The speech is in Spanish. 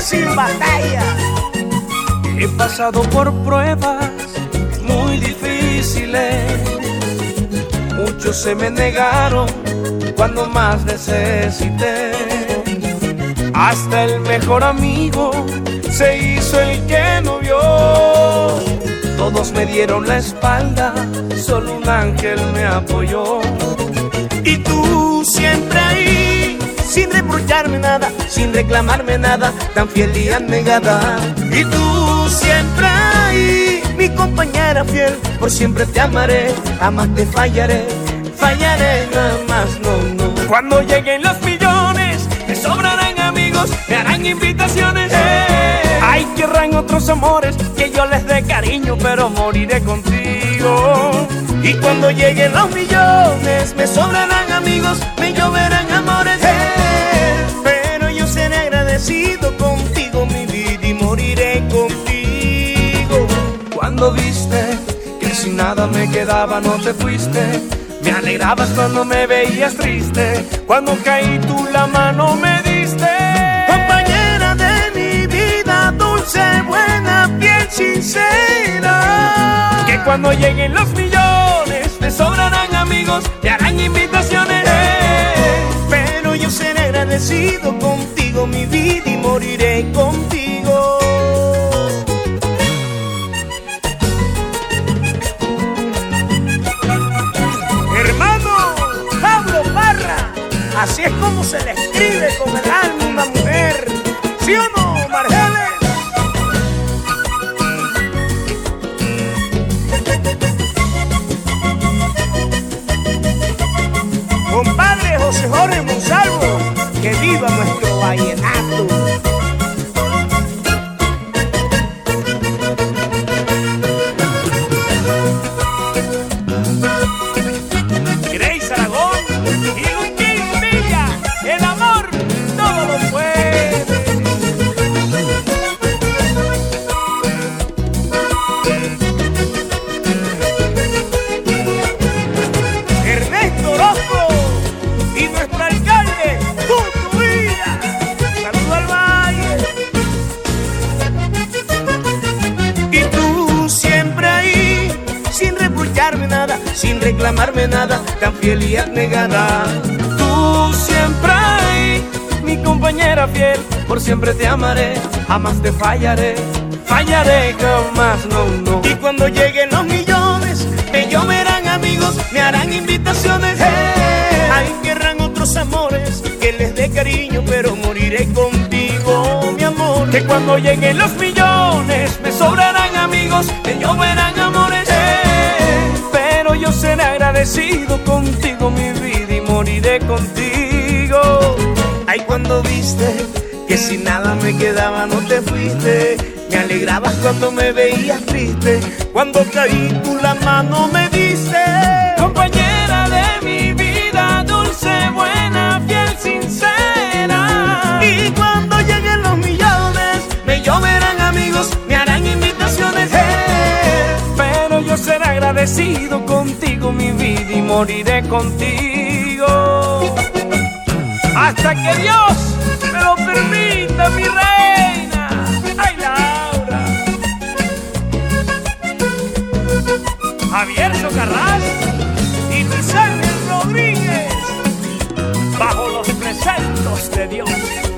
sin batalla. He pasado por pruebas muy difíciles. Muchos se me negaron cuando más necesité. Hasta el mejor amigo se hizo el que no vio. Todos me dieron la espalda, solo un ángel me apoyó. Y tú siempre ahí, sin reprocharme nada, sin reclamarme nada, tan fiel y abnegada. Y tú siempre ahí, mi compañera fiel, por siempre te amaré, jamás te fallaré, fallaré jamás, no, no. Cuando lleguen los millones, me sobrarán amigos, me harán invitaciones. Ay, querrán otros amores, que yo les dé cariño, pero moriré contigo. Y cuando lleguen los millones, me sobrarán amigos, me lloverán Cuando viste que sin nada me quedaba, no te fuiste. Me alegrabas cuando me veías triste. Cuando caí tú la mano me diste. Compañera de mi vida, dulce, buena, bien sincera. Que cuando lleguen los millones, me sobrarán amigos, te harán invitaciones. Pero yo seré agradecido contigo, mi vida, y moriré contigo. Así es como se le escribe con el alma una mujer. ¿Sí o no, Margeles? Compadre José Jorge Monsalvo, que viva nuestro vallenato. Reclamarme nada, tan fiel y abnegada. Tú siempre ahí, mi compañera fiel, por siempre te amaré, jamás te fallaré, fallaré jamás, no, no. Y cuando lleguen los millones, me lloverán amigos, me harán invitaciones. Ay, querrán otros amores, que les dé cariño, pero moriré contigo, mi amor. Que cuando lleguen los millones, me sobrarán amigos, me lloverán seré agradecido contigo, mi vida, y moriré contigo. Ay, cuando viste que si nada me quedaba no te fuiste. Me alegrabas cuando me veías triste. Cuando caí tú la mano me diste. Compañera de mi vida, dulce, buena, fiel, sincera. Y cuando lleguen los millones, me lloverán amigos, me harán invitaciones. Pero yo seré agradecido contigo, mi vida, y moriré contigo. Hasta que Dios me lo permita, mi reina. Ay, Laura. Javier Socarrás y Luis Ángel Rodríguez. Bajo los preceptos de Dios.